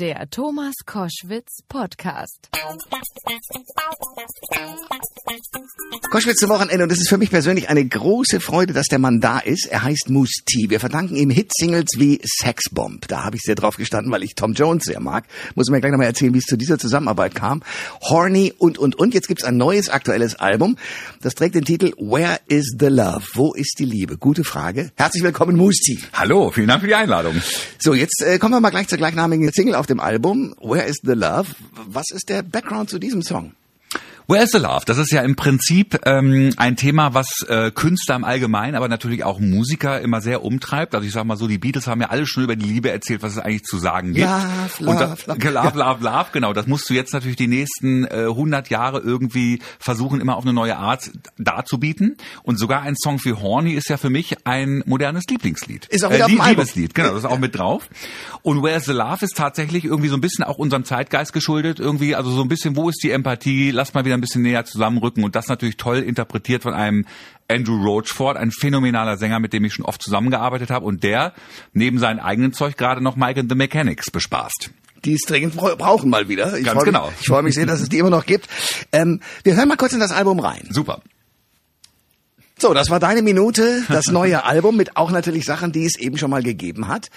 Der Thomas Koschwitz Podcast. Koschwitz zum Wochenende und es ist für mich persönlich eine große Freude, dass der Mann da ist. Er heißt Moose T. Wir verdanken ihm Hitsingles wie Sexbomb. Da habe ich sehr drauf gestanden, weil ich Tom Jones sehr mag. Muss mir gleich nochmal erzählen, wie es zu dieser Zusammenarbeit kam. Horny und, und, und. Jetzt gibt's ein neues aktuelles Album. Das trägt den Titel Where is the Love? Wo ist die Liebe? Gute Frage. Herzlich willkommen, Moose T. Hallo, vielen Dank für die Einladung. So, jetzt äh, kommen wir mal gleich zur gleichnamigen Single auf dem Album. Where is the Love? Was ist der Background zu diesem Song? Where is the Love? Das ist ja im Prinzip ähm, ein Thema, was äh, Künstler im Allgemeinen, aber natürlich auch Musiker immer sehr umtreibt. Also ich sag mal so, die Beatles haben ja alle schon über die Liebe erzählt, was es eigentlich zu sagen gibt. Love, love, Und da, love. love, love, love, genau. Das musst du jetzt natürlich die nächsten äh, 100 Jahre irgendwie versuchen, immer auf eine neue Art darzubieten. Und sogar ein Song für Horny ist ja für mich ein modernes Lieblingslied. Ist auch wieder auf dem. Liebeslied, genau, das ist auch mit drauf. Und Where's the Love ist tatsächlich irgendwie so ein bisschen auch unserem Zeitgeist geschuldet. Irgendwie, also so ein bisschen, wo ist die Empathie? Lass mal wieder ein bisschen näher zusammenrücken. Und das natürlich toll interpretiert von einem Andrew Roachford, ein phänomenaler Sänger, mit dem ich schon oft zusammengearbeitet habe und der neben seinem eigenen Zeug gerade noch Mike and the Mechanics bespaßt. die es dringend bra- brauchen mal wieder. Ich Ganz freu mich- genau. Ich freue mich sehr, dass es die immer noch gibt. Ähm, wir hören mal kurz in das Album rein. Super. So, das war deine Minute, das neue Album mit auch natürlich Sachen, die es eben schon mal gegeben hat.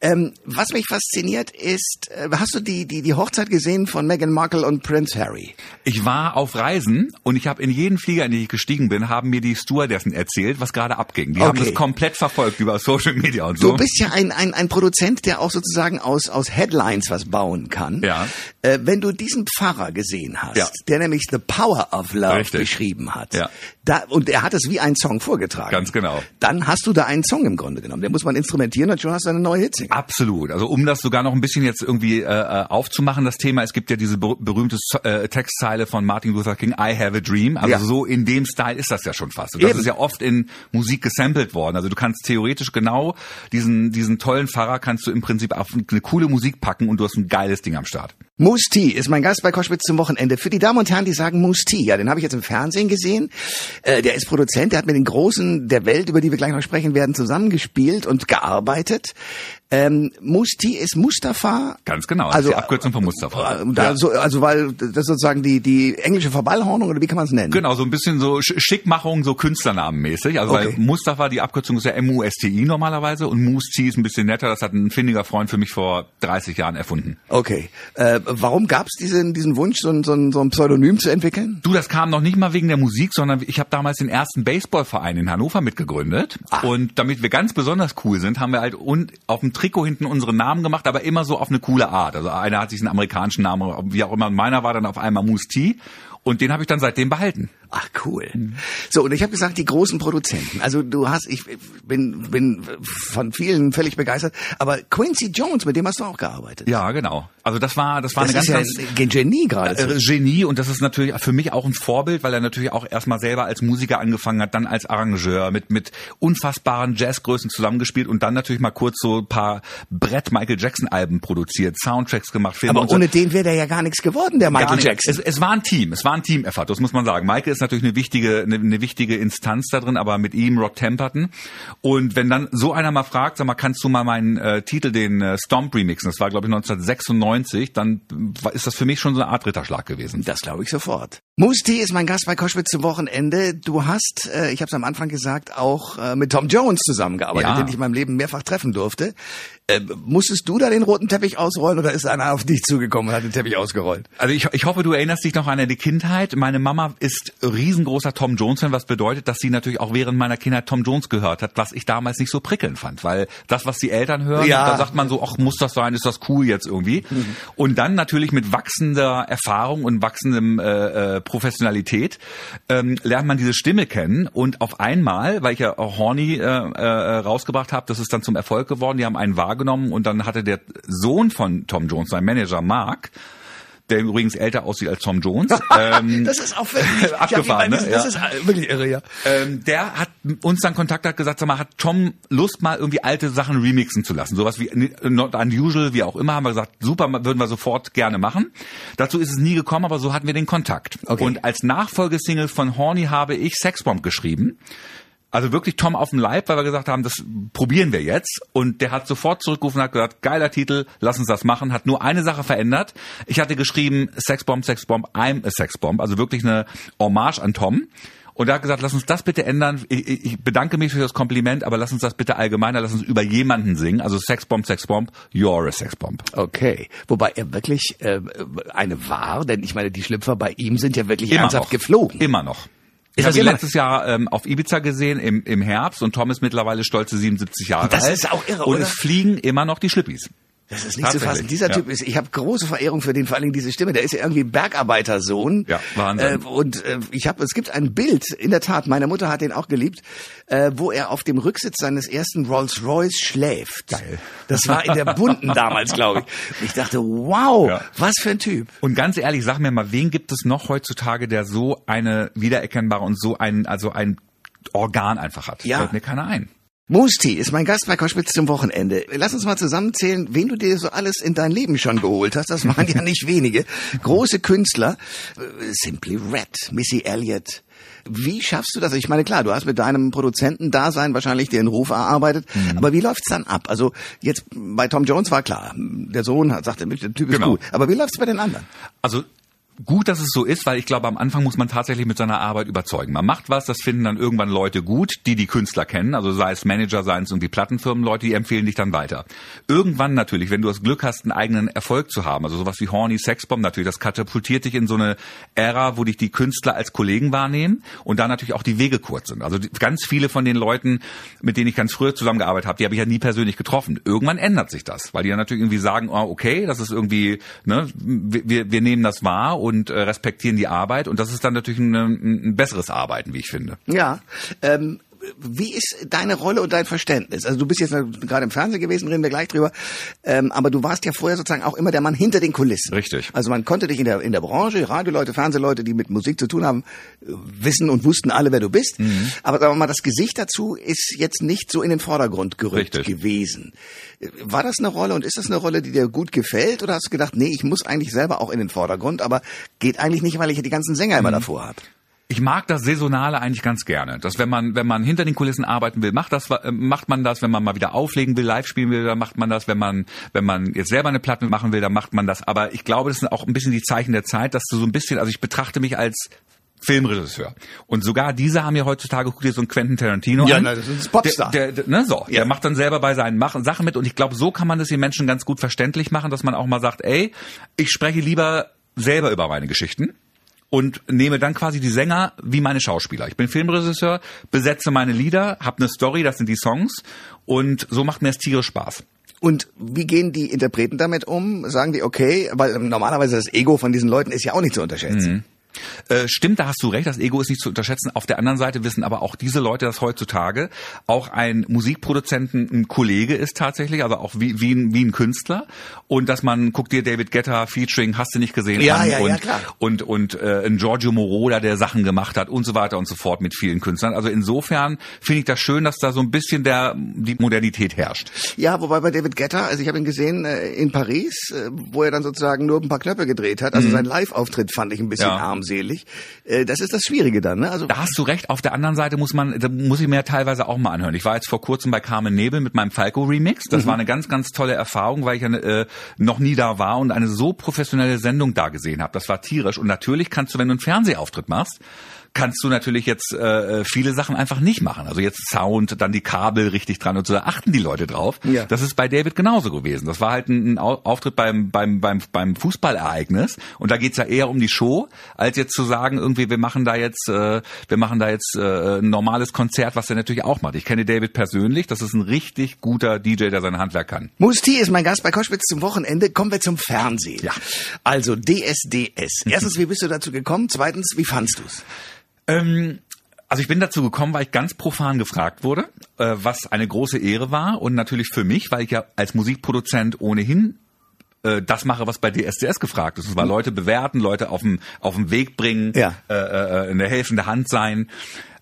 Ähm, was mich fasziniert ist, äh, hast du die, die, die Hochzeit gesehen von Meghan Markle und Prince Harry? Ich war auf Reisen und ich habe in jeden Flieger, in den ich gestiegen bin, haben mir die Stewardessen erzählt, was gerade abging. Die haben Okay. das komplett verfolgt über Social Media und so. Du bist ja ein, ein, ein Produzent, der auch sozusagen aus, aus Headlines was bauen kann. Ja. Äh, wenn du diesen Pfarrer gesehen hast, Ja. der nämlich The Power of Love Richtig. beschrieben hat, Ja. da, und er hat es wie ein Song vorgetragen. Ganz genau. Dann hast du da einen Song im Grunde genommen. Den muss man instrumentieren und schon hast du eine neue Hitsingle. Absolut. Also um das sogar noch ein bisschen jetzt irgendwie äh, äh, aufzumachen, das Thema, es gibt ja diese ber berühmte äh, Textzeile von Martin Luther King, I have a dream. Also Ja. so in dem Style ist das ja schon fast. Und das Eben. ist ja oft in Musik gesampelt worden. Also du kannst theoretisch genau diesen, diesen tollen Pfarrer kannst du im Prinzip auf eine coole Musik packen und du hast ein geiles Ding am Start. Moose T ist mein Gast bei Koschwitz zum Wochenende. Für die Damen und Herren, die sagen Moose T, ja, den habe ich jetzt im Fernsehen gesehen. Äh, der ist Produzent, der hat mit den Großen der Welt, über die wir gleich noch sprechen werden, zusammengespielt und gearbeitet. Ähm, T ist Mustafa. Ganz genau. Also die Abkürzung von Mustafa. Äh, da, so, also weil das ist sozusagen die die englische Verballhornung oder wie kann man es nennen? Genau, so ein bisschen so Sch- Schickmachung, so Künstlernamenmäßig. Also Okay. weil Mustafa, die Abkürzung ist ja M-U-S-T-I normalerweise und Musti ist ein bisschen netter. Das hat ein findiger Freund für mich vor 30 Jahren erfunden. Okay. Äh, warum gab es diesen diesen Wunsch, so ein, so, ein, so ein Pseudonym zu entwickeln? Du, das kam noch nicht mal wegen der Musik, sondern ich habe damals den ersten Baseballverein in Hannover mitgegründet. Ach. Und damit wir ganz besonders cool sind, haben wir halt un auf dem Trikot hinten unseren Namen gemacht, aber immer so auf eine coole Art. Also einer hat sich einen amerikanischen Namen, wie auch immer. Und meiner war dann auf einmal Moose T. Und den habe ich dann seitdem behalten. Ach cool. So und ich habe gesagt, die großen Produzenten. Also du hast, ich bin bin von vielen völlig begeistert. Aber Quincy Jones, mit dem hast du auch gearbeitet. Ja, genau. Also das war, das war das eine ist ganz, ja ganz ein Genie gerade. äh, Genie und das ist natürlich für mich auch ein Vorbild, weil er natürlich auch erstmal selber als Musiker angefangen hat, dann als Arrangeur mit mit unfassbaren Jazzgrößen zusammengespielt und dann natürlich mal kurz so ein paar Brett Michael Jackson Alben produziert, Soundtracks gemacht, Filme aber und so. ohne den wäre der ja gar nichts geworden, der Michael. Jackson. Es, es war ein Team, es war ein Team-Effort, das muss man sagen. Michael ist natürlich eine wichtige, eine, eine wichtige Instanz da drin, aber mit ihm Rod Temperton. Und wenn dann so einer mal fragt, sag mal, kannst du mal meinen äh, Titel, den äh, Stomp remixen, das war glaube ich 1996, dann ist das für mich schon so eine Art Ritterschlag gewesen. Das glaube ich sofort. Musti ist mein Gast bei Koschwitz zum Wochenende. Du hast, äh, ich habe es am Anfang gesagt, auch äh, mit Tom Jones zusammengearbeitet, Ja. den ich in meinem Leben mehrfach treffen durfte. Äh, musstest du da den roten Teppich ausrollen oder ist einer auf dich zugekommen und hat den Teppich ausgerollt? Also ich, ich hoffe, du erinnerst dich noch an die Kindheit. Meine Mama ist riesengroßer Tom Jones-Fan, was bedeutet, dass sie natürlich auch während meiner Kindheit Tom Jones gehört hat, was ich damals nicht so prickelnd fand. Weil das, was die Eltern hören, Ja. da sagt man so, ach, muss das sein, ist das cool jetzt irgendwie. Und dann natürlich mit wachsender Erfahrung und wachsendem äh, äh, Professionalität ähm, lernt man diese Stimme kennen und auf einmal, weil ich ja auch Horny äh, äh, rausgebracht habe, das ist dann zum Erfolg geworden, die haben einen wahrgenommen und dann hatte der Sohn von Tom Jones, sein Manager Mark, der übrigens älter aussieht als Tom Jones. ähm, Das ist auch wirklich Abgefahren, ne? Das Ja. ist wirklich irre, ja. ähm, der hat uns dann Kontakt hat gesagt, sag mal, hat Tom Lust mal irgendwie alte Sachen remixen zu lassen, sowas wie Not Unusual, wie auch immer, haben wir gesagt, super, würden wir sofort gerne machen. Dazu ist es nie gekommen, aber so hatten wir den Kontakt. Okay. Und als Nachfolgesingle von Horny habe ich Sexbomb geschrieben. Also wirklich Tom auf dem Leib, weil wir gesagt haben, das probieren wir jetzt. Und der hat sofort zurückgerufen und hat gesagt, geiler Titel, lass uns das machen. Hat nur eine Sache verändert. Ich hatte geschrieben, Sexbomb, Sexbomb, I'm a Sexbomb. Also wirklich eine Hommage an Tom. Und er hat gesagt, lass uns das bitte ändern. Ich, ich bedanke mich für das Kompliment, aber lass uns das bitte allgemeiner, lass uns über jemanden singen. Also Sexbomb, Sexbomb, you're a Sexbomb. Okay. Wobei er wirklich äh, eine war, denn ich meine, die Schlüpfer bei ihm sind ja wirklich Immer ernsthaft noch. geflogen. Immer noch. Ich das habe ihn letztes Jahr ähm, auf Ibiza gesehen im, im Herbst und Tom ist mittlerweile stolze 77 Jahre Das alt. ist auch irre, Und oder? es fliegen immer noch die Schlippis. Das ist nicht zu fassen. Dieser ja. Typ ist, ich habe große Verehrung für den, vor allen Dingen diese Stimme. Der ist ja irgendwie Bergarbeitersohn. Ja, Wahnsinn. Äh, und äh, ich habe, es gibt ein Bild, in der Tat, meine Mutter hat den auch geliebt, äh, wo er auf dem Rücksitz seines ersten Rolls Royce schläft. Geil. Das war in der bunten damals, glaube ich. Und ich dachte, wow, Ja. was für ein Typ. Und ganz ehrlich, sag mir mal, wen gibt es noch heutzutage, der so eine wiedererkennbare und so ein, also ein Organ einfach hat? Ja. Fällt mir keiner ein. Musti ist mein Gast bei Koschwitz zum Wochenende. Lass uns mal zusammenzählen, wen du dir so alles in dein Leben schon geholt hast. Das waren ja nicht wenige. Große Künstler. Äh, Simply Red, Missy Elliott. Wie schaffst du das? Ich meine, klar, du hast mit deinem Produzentendasein wahrscheinlich den Ruf erarbeitet. Mhm. Aber wie läuft's dann ab? Also jetzt bei Tom Jones war klar, der Sohn hat, sagte, der Typ ist Genau. gut. Aber wie läuft's bei den anderen? Also gut, dass es so ist, weil ich glaube, am Anfang muss man tatsächlich mit seiner Arbeit überzeugen. Man macht was, das finden dann irgendwann Leute gut, die die Künstler kennen, also sei es Manager, seien es irgendwie Plattenfirmenleute, die empfehlen dich dann weiter. Irgendwann natürlich, wenn du das Glück hast, einen eigenen Erfolg zu haben, also sowas wie Horny Sexbomb natürlich, das katapultiert dich in so eine Ära, wo dich die Künstler als Kollegen wahrnehmen und da natürlich auch die Wege kurz sind. Also ganz viele von den Leuten, mit denen ich ganz früher zusammengearbeitet habe, die habe ich ja nie persönlich getroffen. Irgendwann ändert sich das, weil die dann natürlich irgendwie sagen, oh, okay, das ist irgendwie, ne, wir, wir nehmen das wahr und äh, respektieren die Arbeit und das ist dann natürlich ein, ein besseres Arbeiten, wie ich finde. Ja, ähm, wie ist deine Rolle und dein Verständnis? Also du bist jetzt gerade im Fernsehen gewesen, reden wir gleich drüber, ähm, aber du warst ja vorher sozusagen auch immer der Mann hinter den Kulissen. Richtig. Also man konnte dich in der in der Branche, Radioleute, Fernsehleute, die mit Musik zu tun haben, äh, wissen und wussten alle, wer du bist. Mhm. Aber sagen wir mal, das Gesicht dazu ist jetzt nicht so in den Vordergrund gerückt Richtig. gewesen. Äh, War das eine Rolle und ist das eine Rolle, die dir gut gefällt? Oder hast du gedacht, nee, ich muss eigentlich selber auch in den Vordergrund, aber geht eigentlich nicht, weil ich ja die ganzen Sänger Mhm. immer davor habe? Ich mag das Saisonale eigentlich ganz gerne. Dass wenn man, wenn man hinter den Kulissen arbeiten will, macht das, äh, macht man das. Wenn man mal wieder auflegen will, live spielen will, dann macht man das. Wenn man, wenn man jetzt selber eine Platte machen will, dann macht man das. Aber ich glaube, das sind auch ein bisschen die Zeichen der Zeit, dass du so ein bisschen, also ich betrachte mich als Filmregisseur. Und sogar diese haben ja heutzutage, guck dir so einen Quentin Tarantino Ja, an. na, das ist ein Popstar. Der, der, der, ne, so. Ja. Der macht dann selber bei seinen Machen, Sachen mit. Und ich glaube, so kann man das den Menschen ganz gut verständlich machen, dass man auch mal sagt, ey, ich spreche lieber selber über meine Geschichten und nehme dann quasi die Sänger wie meine Schauspieler. Ich bin Filmregisseur, besetze meine Lieder, habe eine Story, das sind die Songs und so macht mir es tierisch Spaß. Und wie gehen die Interpreten damit um? Sagen die, okay, weil normalerweise das Ego von diesen Leuten ist ja auch nicht zu unterschätzen. Äh, stimmt, da hast du recht, das Ego ist nicht zu unterschätzen. Auf der anderen Seite wissen aber auch diese Leute, dass heutzutage auch ein Musikproduzenten ein Kollege ist tatsächlich, also auch wie, wie, ein, wie ein Künstler. Und dass man, guck dir David Guetta featuring, hast du nicht gesehen, Ja, an ja, und, ja, klar. und, und äh, ein Giorgio Moroder, der Sachen gemacht hat und so weiter und so fort mit vielen Künstlern. Also insofern finde ich das schön, dass da so ein bisschen der die Modernität herrscht. Ja, wobei bei David Guetta, also ich habe ihn gesehen äh, in Paris, äh, wo er dann sozusagen nur ein paar Knöpfe gedreht hat. Also sein Live-Auftritt fand ich ein bisschen Ja. Armselig. Äh, das ist das Schwierige dann, ne? Also Da hast du recht. Auf der anderen Seite muss man, da muss ich mir teilweise auch mal anhören. Ich war jetzt vor kurzem bei Carmen Nebel mit meinem Falco Remix. Das war eine ganz, ganz tolle Erfahrung, weil ich ja, äh, noch nie da war und eine so professionelle Sendung da gesehen habe. Das war tierisch. Und natürlich kannst du, wenn du einen Fernsehauftritt machst, kannst du natürlich jetzt äh, viele Sachen einfach nicht machen. Also jetzt Sound, dann die Kabel richtig dran und so, da achten die Leute drauf. Ja. Das ist bei David genauso gewesen. Das war halt ein, ein Au- Auftritt beim, beim, beim, beim Fußballereignis und da geht's ja eher um die Show, als jetzt zu sagen, irgendwie, wir machen da jetzt, äh, wir machen da jetzt äh, ein normales Konzert, was er natürlich auch macht. Ich kenne David persönlich, das ist ein richtig guter DJ, der sein Handwerk kann. Musti ist mein Gast bei Koschwitz zum Wochenende. Kommen wir zum Fernsehen. Ja. Also DSDS. Erstens, wie bist du dazu gekommen? Zweitens, wie fandst du's? Ähm, also ich bin dazu gekommen, weil ich ganz profan gefragt wurde, äh, was eine große Ehre war und natürlich für mich, weil ich ja als Musikproduzent ohnehin äh, das mache, was bei DSDS gefragt ist. Und zwar Leute bewerten, Leute auf dem auf den Weg bringen, Ja. äh, äh, eine helfende Hand sein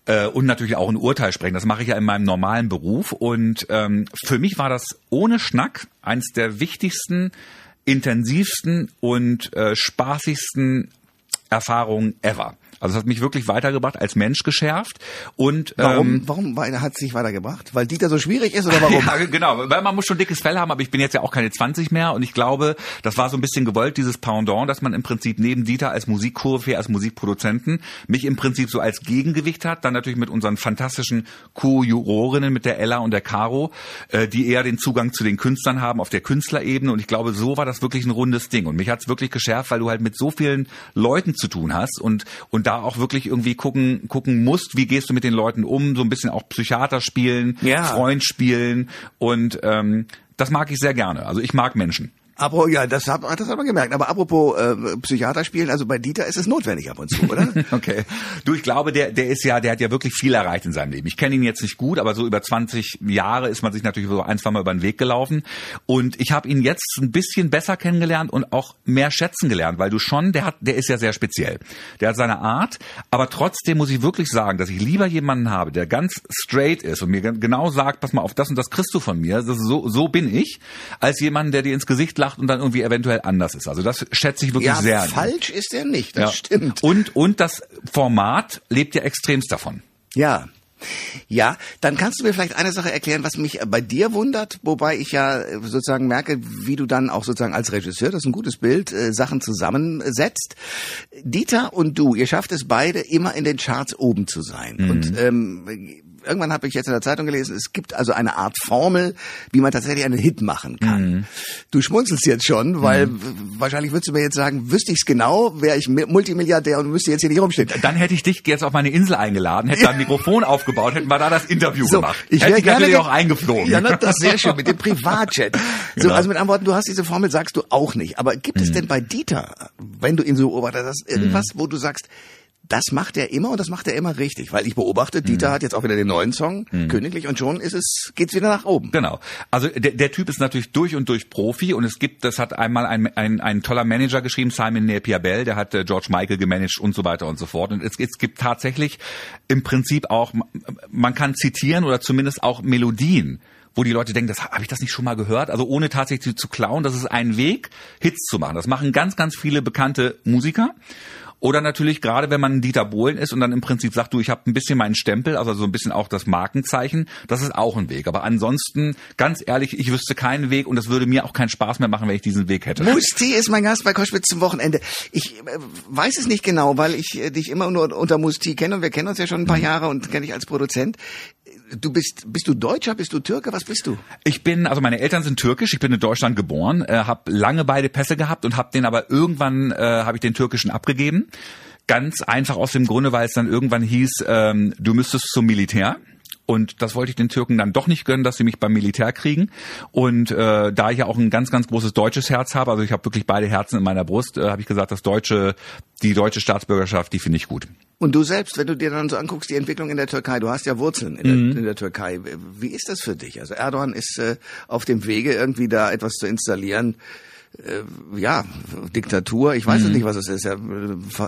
äh, und natürlich auch ein Urteil sprechen. Das mache ich ja in meinem normalen Beruf. Und ähm, für mich war das ohne Schnack eins der wichtigsten, intensivsten und äh, spaßigsten Erfahrungen ever. Also es hat mich wirklich weitergebracht, als Mensch geschärft und Warum, ähm, warum war- hat es sich weitergebracht? Weil Dieter so schwierig ist oder warum? Ja, genau, weil man muss schon dickes Fell haben, aber ich bin jetzt ja auch keine 20 mehr und ich glaube, das war so ein bisschen gewollt, dieses Pendant, dass man im Prinzip neben Dieter als Musikkurve, als Musikproduzenten, mich im Prinzip so als Gegengewicht hat, dann natürlich mit unseren fantastischen Co-Jurorinnen, mit der Ella und der Caro, äh, die eher den Zugang zu den Künstlern haben auf der Künstlerebene und ich glaube, so war das wirklich ein rundes Ding und mich hat's wirklich geschärft, weil du halt mit so vielen Leuten zu tun hast und und da auch wirklich irgendwie gucken gucken musst, wie gehst du mit den Leuten um, so ein bisschen auch Psychiater spielen, Ja. Freund spielen und ähm, das mag ich sehr gerne. Also ich mag Menschen. Aber ja, das hat, das hat man gemerkt. Aber apropos äh, Psychiater spielen, also bei Dieter ist es notwendig ab und zu, oder? Okay. Du, ich glaube, der, der ist ja, der hat ja wirklich viel erreicht in seinem Leben. Ich kenne ihn jetzt nicht gut, aber so über 20 Jahre ist man sich natürlich so ein, zwei Mal über den Weg gelaufen. Und ich habe ihn jetzt ein bisschen besser kennengelernt und auch mehr schätzen gelernt, weil du schon, der hat, der ist ja sehr speziell. Der hat seine Art, aber trotzdem muss ich wirklich sagen, dass ich lieber jemanden habe, der ganz straight ist und mir gen- genau sagt, pass mal auf, das und das kriegst du von mir, das so, so bin ich, als jemanden, der dir ins Gesicht lacht und dann irgendwie eventuell anders ist. Also das schätze ich wirklich ja, sehr. falsch ist er nicht, das Ja. stimmt. Und, und das Format lebt ja extremst davon. Ja. Ja, dann kannst du mir vielleicht eine Sache erklären, was mich bei dir wundert, wobei ich ja äh, sozusagen merke, wie du dann auch sozusagen als Regisseur, das ist ein gutes Bild, äh, Sachen zusammensetzt. Dieter und du, ihr schafft es beide immer in den Charts oben zu sein. Mhm. Und ähm, irgendwann habe ich jetzt in der Zeitung gelesen, es gibt also eine Art Formel, wie man tatsächlich einen Hit machen kann. Mhm. Du schmunzelst jetzt schon, weil w- wahrscheinlich würdest du mir jetzt sagen, wüsste ich's genau, wäre ich Mi- Multimilliardär und müsste jetzt hier nicht rumstehen. Dann hätte ich dich jetzt auf meine Insel eingeladen, hätte da ein Mikrofon aufgebaut, hätten wir da das Interview So, gemacht. ich wäre gerne natürlich auch eingeflogen. Ja, na, das ist sehr schön mit dem Privatjet. So, Genau. also mit anderen Worten, du hast diese Formel, sagst du auch nicht. Aber gibt Mhm. es denn bei Dieter, wenn du ihn so beobachtet hast, irgendwas, wo du sagst, das macht er immer und das macht er immer richtig? Weil ich beobachte, Mhm. Dieter hat jetzt auch wieder den neuen Song, Königlich, und schon ist es, geht's wieder nach oben. Genau. Also der, der Typ ist natürlich durch und durch Profi und es gibt, das hat einmal ein, ein, ein toller Manager geschrieben, Simon Napier Bell, der hat äh, George Michael gemanagt und so weiter und so fort. Und es, es gibt tatsächlich im Prinzip auch, man kann zitieren oder zumindest auch Melodien wo die Leute denken, das habe ich das nicht schon mal gehört, also ohne tatsächlich zu klauen, das ist ein Weg, Hits zu machen. Das machen ganz, ganz viele bekannte Musiker. Oder natürlich gerade, wenn man Dieter Bohlen ist und dann im Prinzip sagt, du, ich habe ein bisschen meinen Stempel, also so ein bisschen auch das Markenzeichen, das ist auch ein Weg. Aber ansonsten, ganz ehrlich, ich wüsste keinen Weg und es würde mir auch keinen Spaß mehr machen, wenn ich diesen Weg hätte. Musti ist mein Gast bei Koschwitz zum Wochenende. Ich äh, weiß es nicht genau, weil ich äh, dich immer nur unter Musti kenne und wir kennen uns ja schon ein paar Jahre und kenne dich als Produzent. Du bist, bist du Deutscher, bist du Türke, was bist du? Ich bin, also meine Eltern sind türkisch, ich bin in Deutschland geboren, äh, habe lange beide Pässe gehabt und habe den aber irgendwann, äh, habe ich den türkischen abgegeben. Ganz einfach aus dem Grunde, weil es dann irgendwann hieß, ähm, du müsstest zum Militär. Und das wollte ich den Türken dann doch nicht gönnen, dass sie mich beim Militär kriegen. Und äh, da ich ja auch ein ganz, ganz großes deutsches Herz habe, also ich habe wirklich beide Herzen in meiner Brust, äh, habe ich gesagt, das deutsche, die deutsche Staatsbürgerschaft, die finde ich gut. Und du selbst, wenn du dir dann so anguckst, die Entwicklung in der Türkei, du hast ja Wurzeln in, der, in der Türkei. Wie ist das für dich? Also Erdogan ist äh, auf dem Wege, irgendwie da etwas zu installieren. Äh, ja, Diktatur, ich weiß es nicht, was es ist. Er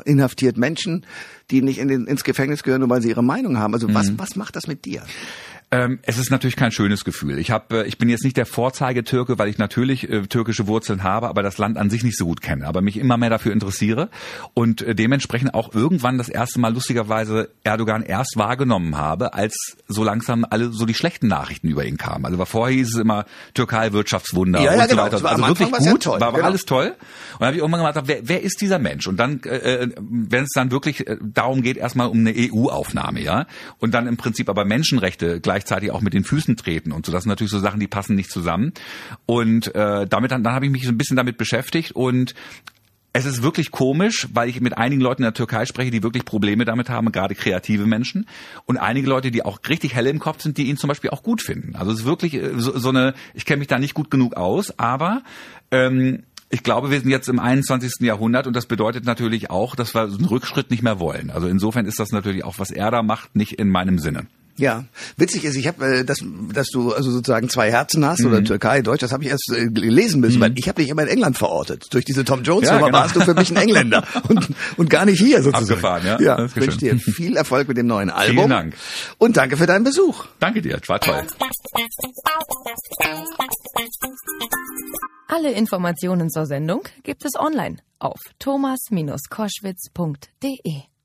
inhaftiert Menschen, die nicht in den, ins Gefängnis gehören, nur weil sie ihre Meinung haben. Also was, was macht das mit dir? Ähm, es ist natürlich kein schönes Gefühl. Ich habe, äh, ich bin jetzt nicht der Vorzeigetürke, weil ich natürlich äh, türkische Wurzeln habe, aber das Land an sich nicht so gut kenne, aber mich immer mehr dafür interessiere und äh, dementsprechend auch irgendwann das erste Mal lustigerweise Erdogan erst wahrgenommen habe, als so langsam alle so die schlechten Nachrichten über ihn kamen. Also vorher hieß es immer Türkei Wirtschaftswunder Ja, ja, und genau. so weiter. War- Also wirklich war's ja gut, toll, war, war genau. alles toll. Und dann habe ich irgendwann gedacht, wer, wer ist dieser Mensch? Und dann, äh, wenn es dann wirklich äh, darum geht, erstmal um eine EU-Aufnahme, ja, und dann im Prinzip aber Menschenrechte gleichzeitig auch mit den Füßen treten und so, das sind natürlich so Sachen, die passen nicht zusammen. Und äh, damit dann, dann habe ich mich so ein bisschen damit beschäftigt und es ist wirklich komisch, weil ich mit einigen Leuten in der Türkei spreche, die wirklich Probleme damit haben, gerade kreative Menschen. Und einige Leute, die auch richtig helle im Kopf sind, die ihn zum Beispiel auch gut finden. Also es ist wirklich äh, so, so eine, ich kenne mich da nicht gut genug aus, aber ähm, ich glaube, wir sind jetzt im 21. Jahrhundert und das bedeutet natürlich auch, dass wir einen Rückschritt nicht mehr wollen. Also insofern ist das natürlich auch, was er da macht, nicht in meinem Sinne. Ja, witzig ist, ich habe, äh, dass, dass du also sozusagen zwei Herzen hast oder Türkei, Deutsch, das habe ich erst äh, lesen müssen, weil ich habe dich immer in England verortet. Durch diese Tom Jones Ja, Nummer genau. warst du für mich ein Engländer und, und gar nicht hier sozusagen. Abgefahren, ja. Ja, Das ist wünsche dir viel Erfolg mit dem neuen Album. Dank. Und danke für deinen Besuch. Danke dir, war toll. Alle Informationen zur Sendung gibt es online auf thomas-koschwitz.de.